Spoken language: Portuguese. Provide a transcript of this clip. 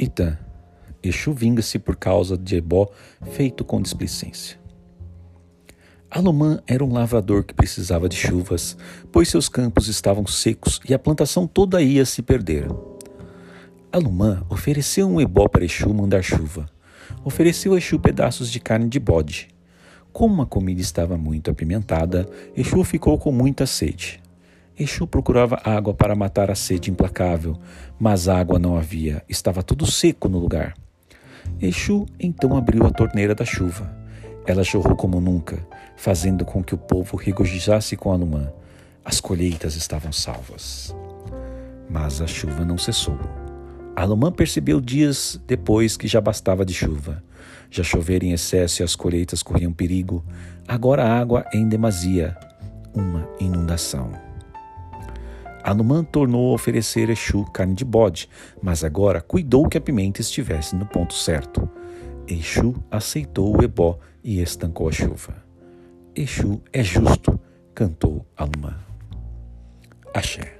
Itã. Exu vinga-se por causa de ebó feito com displicência. Alumã era um lavrador que precisava de chuvas, pois seus campos estavam secos e a plantação toda ia se perder. Alumã ofereceu um ebó para Exu mandar chuva. Ofereceu a Exu pedaços de carne de bode. Como a comida estava muito apimentada, Exu ficou com muita sede. Exu procurava água para matar a sede implacável, mas água não havia, estava tudo seco no lugar. Exu então abriu a torneira da chuva. Ela jorrou como nunca, fazendo com que o povo regozijasse com Anumã. As colheitas estavam salvas. Mas a chuva não cessou. Alumã percebeu dias depois que já bastava de chuva. Já chovera em excesso e as colheitas corriam perigo. Agora a água em demasia, uma inundação. Anumã tornou a oferecer Exu carne de bode, mas agora cuidou que a pimenta estivesse no ponto certo. Exu aceitou o ebó e estancou a chuva. Exu é justo, cantou Anumã. Axé.